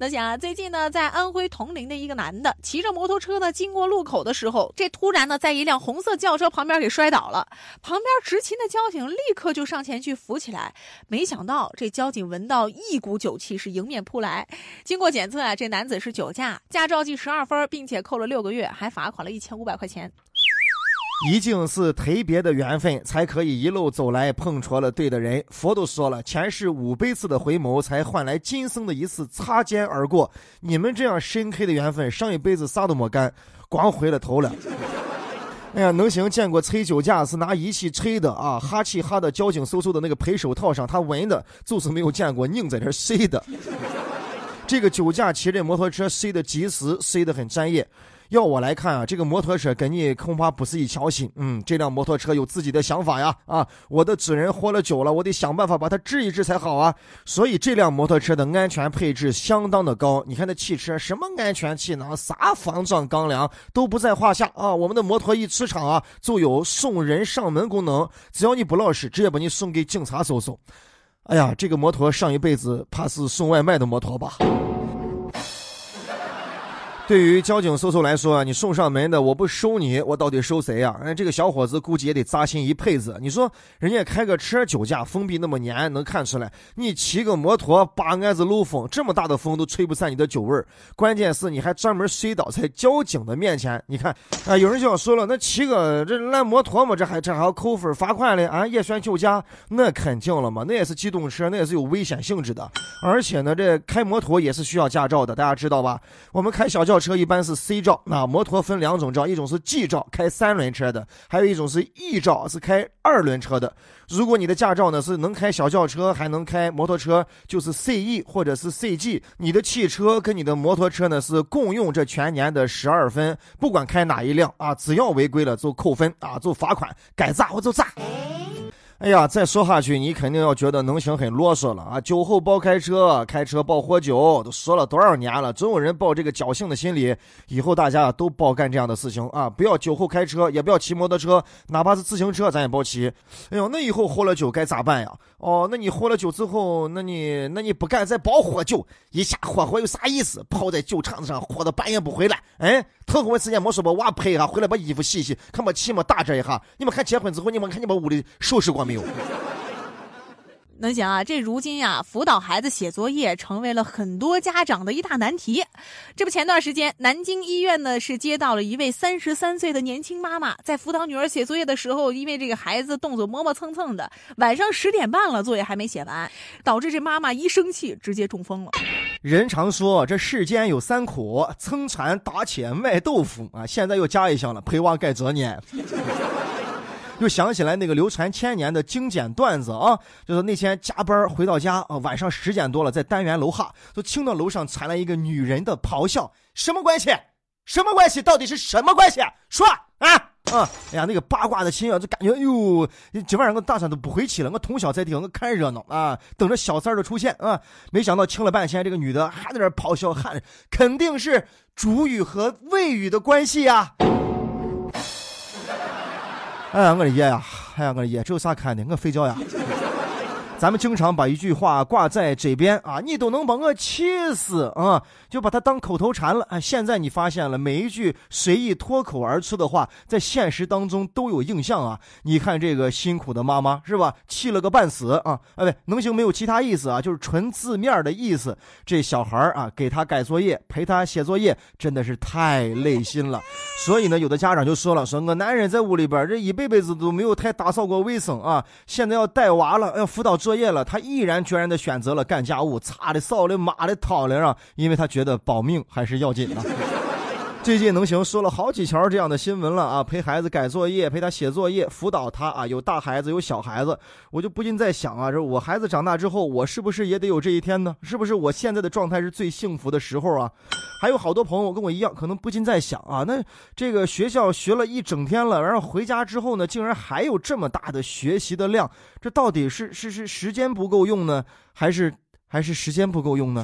那想啊，最近呢，在安徽铜陵的一个男的骑着摩托车呢，经过路口的时候，这突然呢，在一辆红色轿车旁边给摔倒了。旁边执勤的交警立刻就上前去扶起来，没想到这交警闻到一股酒气是迎面扑来。经过检测啊，这男子是酒驾，驾照记十二分，并且扣了六个月，还罚款了一千五百块钱。一定是特别的缘分，才可以一路走来碰着了对的人。佛都说了，前世五百次的回眸，才换来今生的一次擦肩而过。你们这样深刻的缘分，上一辈子啥都没干，光回了头了。哎呀，能行见过吹酒驾是拿仪器吹的啊，哈气哈的交警搜搜的那个赔手套上，他闻的，就是没有见过拧在这睡的。这个酒驾骑着摩托车睡的及时，睡的很专业。要我来看啊，这个摩托车跟你恐怕不是一条心。嗯，这辆摩托车有自己的想法呀。啊，我的主人活了久了，我得想办法把它治一治才好啊。所以这辆摩托车的安全配置相当的高。你看那汽车，什么安全气囊、啥防撞钢梁都不在话下啊。我们的摩托一出厂啊，就有送人上门功能，只要你不老实，直接把你送给警察搜搜。哎呀，这个摩托上一辈子怕是送外卖的摩托吧。对于交警叔叔来说啊，你送上门的，我不收你，我到底收谁呀？哎，这个小伙子估计也得扎心一辈子。你说，人家开个车酒驾，封闭那么严，能看出来？你骑个摩托，八竿子漏风，这么大的风都吹不散你的酒味儿。关键是你还专门摔倒在交警的面前。你看，啊，有人就要说了，那骑个这烂摩托嘛，这还这还要扣分罚款嘞？啊，也算酒驾？那肯定了嘛，那也是机动车，那也是有危险性质的。而且呢，这开摩托也是需要驾照的，大家知道吧？我们开小轿。车一般是 C 照，那摩托分两种照，一种是 G 照，开三轮车的；还有一种是 E 照，是开二轮车的。如果你的驾照呢是能开小轿车，还能开摩托车，就是 CE 或者是 CG，你的汽车跟你的摩托车呢是共用这全年的十二分，不管开哪一辆啊，只要违规了就扣分啊，就罚款，该炸我就炸。哎呀，再说下去，你肯定要觉得能行很啰嗦了啊！酒后包开车，开车包喝酒，都说了多少年了，总有人抱这个侥幸的心理。以后大家都包干这样的事情啊！不要酒后开车，也不要骑摩托车，哪怕是自行车，咱也包骑。哎呦，那以后喝了酒该咋办呀？哦，那你喝了酒之后，那你那你不干再包喝酒，一下喝喝有啥意思？泡在酒场子上，喝到半夜不回来，哎，头婚时间没说把娃拍一下，回来把衣服洗洗，看把气没打这一下。你们看结婚之后，你们看你们屋里收拾过没有？能行啊！这如今呀，辅导孩子写作业成为了很多家长的一大难题。这不，前段时间南京医院呢是接到了一位三十三岁的年轻妈妈，在辅导女儿写作业的时候，因为这个孩子动作磨磨蹭蹭的，晚上十点半了，作业还没写完，导致这妈妈一生气直接中风了。人常说这世间有三苦：蹭船、打铁、卖豆腐啊！现在又加一项了，陪娃盖作业。又想起来那个流传千年的精简段子啊，就是那天加班回到家啊，晚上十点多了，在单元楼下就听到楼上传来一个女人的咆哮：“什么关系？什么关系？到底是什么关系？说啊啊！哎呀，那个八卦的心啊，就感觉哎呦，今晚上我大山都不回去了，我通宵在听，我看热闹啊，等着小三的出现啊。没想到听了半天，这个女的还在那咆哮喊，肯定是主语和谓语的关系呀。哎呀，我的爷呀！哎呀，我的爷，这有啥看的？我睡觉呀。咱们经常把一句话挂在嘴边啊，你都能把我气死啊，就把它当口头禅了啊。现在你发现了，每一句随意脱口而出的话，在现实当中都有印象啊。你看这个辛苦的妈妈是吧？气了个半死啊！哎，不，能行没有其他意思啊，就是纯字面的意思。这小孩啊，给他改作业，陪他写作业，真的是太累心了。所以呢，有的家长就说了，说我男人在屋里边这一辈子都没有太打扫过卫生啊，现在要带娃了，要辅导。作业了，他毅然决然的选择了干家务，擦的、扫的、抹的、掏的啊，因为他觉得保命还是要紧的。最近能行说了好几条这样的新闻了啊，陪孩子改作业，陪他写作业，辅导他啊，有大孩子有小孩子，我就不禁在想啊，这我孩子长大之后，我是不是也得有这一天呢？是不是我现在的状态是最幸福的时候啊？还有好多朋友跟我一样，可能不禁在想啊，那这个学校学了一整天了，然后回家之后呢，竟然还有这么大的学习的量，这到底是是是时间不够用呢，还是还是时间不够用呢？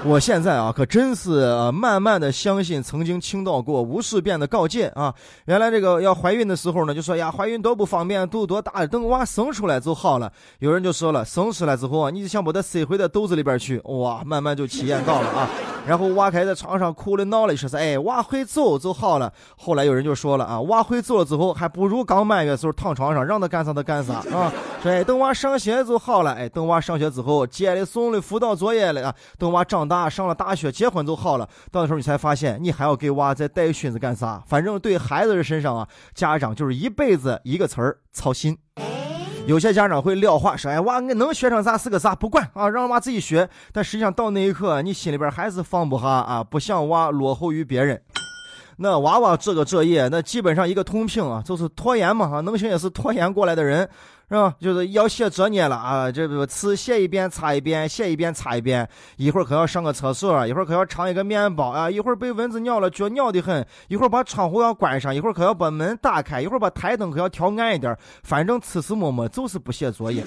我现在啊，可真是慢慢的相信曾经听到过无数遍的告诫啊。原来这个要怀孕的时候呢，就说呀，怀孕多不方便，肚多大，等娃生出来就好了。有人就说了，生出来之后啊，你就想把它塞回到肚子里边去，哇，慢慢就体验到了啊。然后娃开在床上哭了闹了，说是哎，娃会走就好了。后来有人就说了啊，娃会走了之后，还不如刚满月时候躺床上，让他干啥他干啥啊。说哎，等娃上学就好了，哎，等娃上学之后接了送了辅导作业了啊，等娃长大上了大学结婚就好了。到时候你才发现，你还要给娃再带孙子干啥？反正对孩子的身上啊，家长就是一辈子一个词儿操心。有些家长会撂话说：“哎，娃你能学成啥是个啥，不管啊，让娃自己学。”但实际上到那一刻，你心里边还是放不下啊，不想娃落后于别人。那娃娃这个作业，那基本上一个通病啊，就是拖延嘛啊，能行也是拖延过来的人。是吧？就是要写作业了啊！这个词写一遍擦一遍，写一遍擦一遍。一会儿可要上个厕所，一会儿可要尝一个面包啊！一会儿被蚊子咬了，脚咬得很。一会儿把窗户要关上，一会儿可要把门打开，一会儿把台灯可要调暗一点。反正吃吃摸摸就是不写作业。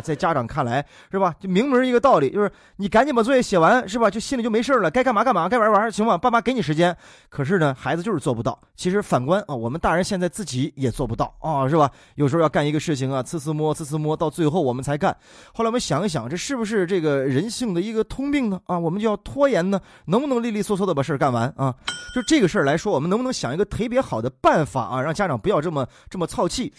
在家长看来是吧？就明明一个道理，就是你赶紧把作业写完是吧？就心里就没事了，该干嘛干嘛，该玩玩，行吧？爸妈给你时间。可是呢，孩子就是做不到。其实反观啊，我们大人现在自己也做不到啊，是吧？有时候要干一个事情啊，次次摸，次次摸，到最后我们才干。后来我们想一想，这是不是这个人性的一个通病呢？啊，我们就要拖延呢？能不能利利索索的把事儿干完啊？就这个事儿来说，我们能不能想一个特别好的办法啊，让家长不要这么这么操气，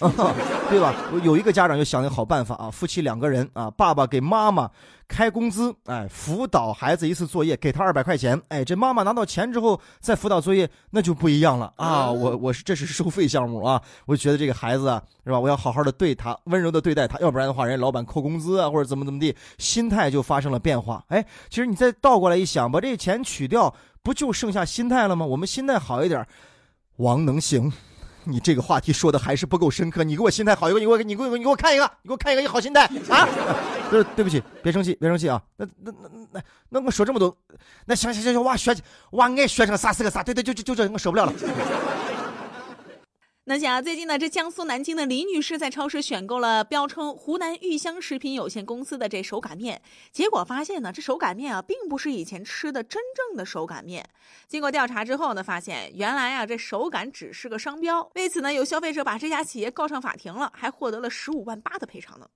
对吧？有一个家长就想一个好办法啊，夫妻两个人啊，爸爸给妈妈开工资，哎，辅导孩子一次作业，给他二百块钱，哎，这妈妈拿到钱之后再辅导作业，那就不一样了啊！我我是这是收费项目啊，我就觉得这个孩子啊，是吧？我要好好的对他，温柔的对待他，要不然的话，人家老板扣工资啊，或者怎么怎么地，心态就发生了变化。哎，其实你再倒过来一想，把这钱取掉。不就剩下心态了吗？我们心态好一点，王能行。你这个话题说的还是不够深刻。你给我心态好一个，你给我你给我你给我看一个，你给我看一个，你好心态啊！对对不起，别生气，别生气啊！那那那那那我说这么多，那行行行行，我学我爱学成啥是个啥？对对，就就就这，我受不了了。那想最近呢，这江苏南京的李女士在超市选购了标称湖南玉香食品有限公司的这手擀面，结果发现呢，这手擀面啊，并不是以前吃的真正的手擀面。经过调查之后呢，发现原来啊，这手擀只是个商标。为此呢，有消费者把这家企业告上法庭了，还获得了十五万八的赔偿呢。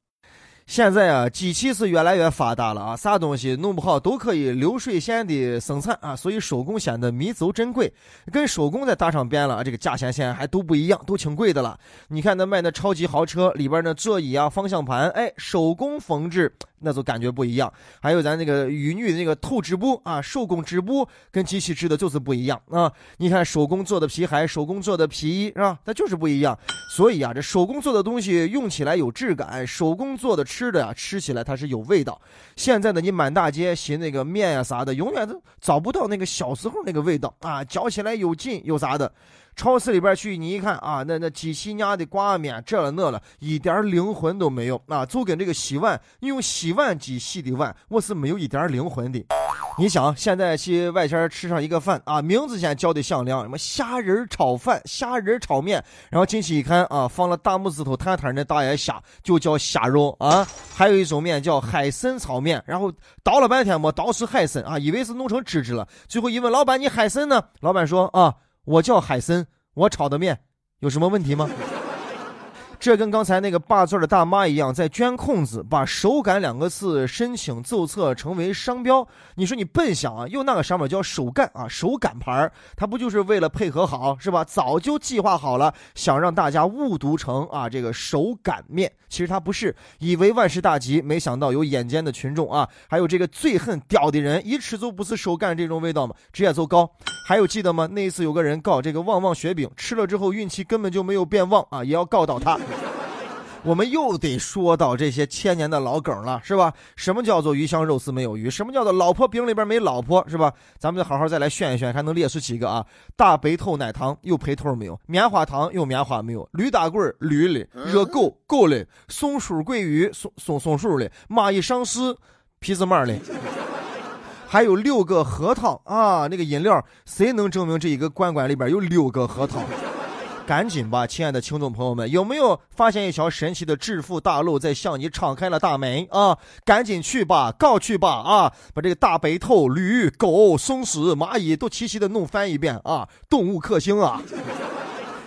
现在啊，机器是越来越发达了啊，啥东西弄不好都可以流水线的生产啊，所以手工显得弥足珍贵。跟手工再搭上边了，这个价钱现在还都不一样，都挺贵的了。你看那卖的超级豪车里边的座椅啊、方向盘，哎，手工缝制。那就感觉不一样，还有咱那个玉女那个透织布啊，手工织布跟机器织的就是不一样啊。你看手工做的皮鞋，手工做的皮衣是吧？它就是不一样。所以啊，这手工做的东西用起来有质感，手工做的吃的呀，吃起来它是有味道。现在呢你满大街寻那个面呀啥的，永远都找不到那个小时候那个味道啊，嚼起来有劲有啥的。超市里边去，你一看啊，那那机器伢的挂面这了那了，一点灵魂都没有啊！就跟这个洗碗，你用洗碗机洗的碗，我是没有一点灵魂的。你想，现在去外边吃上一个饭啊，名字先叫的响亮，什么虾仁炒饭、虾仁炒面，然后进去一看啊，放了大拇指头摊摊的大爷虾，就叫虾肉啊。还有一种面叫海参炒面，然后倒了半天没倒出海参啊，以为是弄成汁汁了，最后一问老板，你海参呢？老板说啊。我叫海森，我炒的面有什么问题吗？这跟刚才那个霸座的大妈一样，在捐空子，把“手感”两个字申请注册成为商标。你说你笨想啊，用那个商标叫手干啊，手感牌儿，它不就是为了配合好是吧？早就计划好了，想让大家误读成啊这个手擀面，其实它不是，以为万事大吉，没想到有眼尖的群众啊，还有这个最恨屌的人，一吃就不是手干这种味道嘛，直接就高。还有记得吗？那一次有个人告这个旺旺雪饼，吃了之后运气根本就没有变旺啊，也要告倒他。我们又得说到这些千年的老梗了，是吧？什么叫做鱼香肉丝没有鱼？什么叫做老婆饼里边没老婆？是吧？咱们就好好再来炫一炫，还能列出几个啊？大白兔奶糖有白头没有？棉花糖有棉花没有？驴打滚驴里，热狗狗了，松鼠桂鱼松松松鼠了，蚂蚁上市皮子嘛了，还有六个核桃啊！那个饮料，谁能证明这一个罐罐里边有六个核桃？赶紧吧，亲爱的听众朋友们，有没有发现一条神奇的致富大路在向你敞开了大门啊？赶紧去吧，告去吧啊！把这个大白兔、驴、狗、松鼠、蚂蚁都齐齐的弄翻一遍啊！动物克星啊！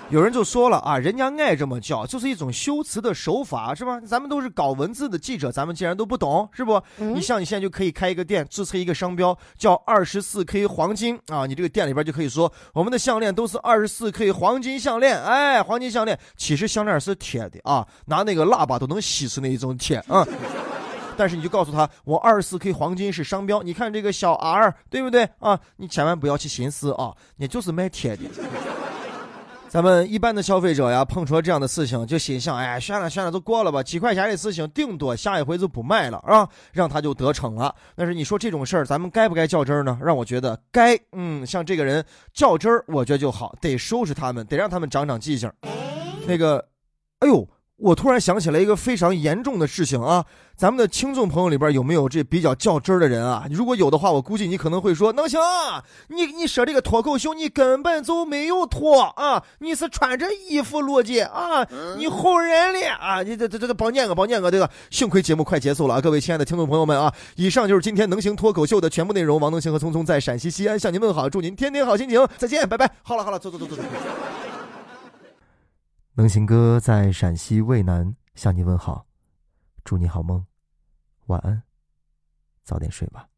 有人就说了啊，人家爱这么叫，就是一种修辞的手法，是吧？咱们都是搞文字的记者，咱们竟然都不懂，是不？你像你现在就可以开一个店，注册一个商标，叫二十四 K 黄金啊，你这个店里边就可以说，我们的项链都是二十四 K 黄金项链，哎，黄金项链，其实项链是铁的啊，拿那个喇叭都能吸出那一种铁啊。但是你就告诉他，我二十四 K 黄金是商标，你看这个小 R，对不对啊？你千万不要去寻思啊，你就是卖铁的。咱们一般的消费者呀，碰出了这样的事情，就心想：哎，算了算了，都过了吧，几块钱的事情，顶多下一回就不卖了啊，让他就得逞了。但是你说这种事儿，咱们该不该较真儿呢？让我觉得该。嗯，像这个人较真儿，我觉得就好，得收拾他们，得让他们长长记性。那个，哎呦。我突然想起来一个非常严重的事情啊！咱们的听众朋友里边有没有这比较较真儿的人啊？如果有的话，我估计你可能会说：“能行，你你说这个脱口秀，你根本就没有脱啊！你是穿着衣服录的啊！你哄人的啊！你这这这帮念个帮念个这个！幸亏节目快结束了啊！各位亲爱的听众朋友们啊，以上就是今天能行脱口秀的全部内容。王能行和聪聪在陕西西安向您问好，祝您天天好心情，再见，拜拜！好了好了，走走走走走。能行哥在陕西渭南向你问好，祝你好梦，晚安，早点睡吧。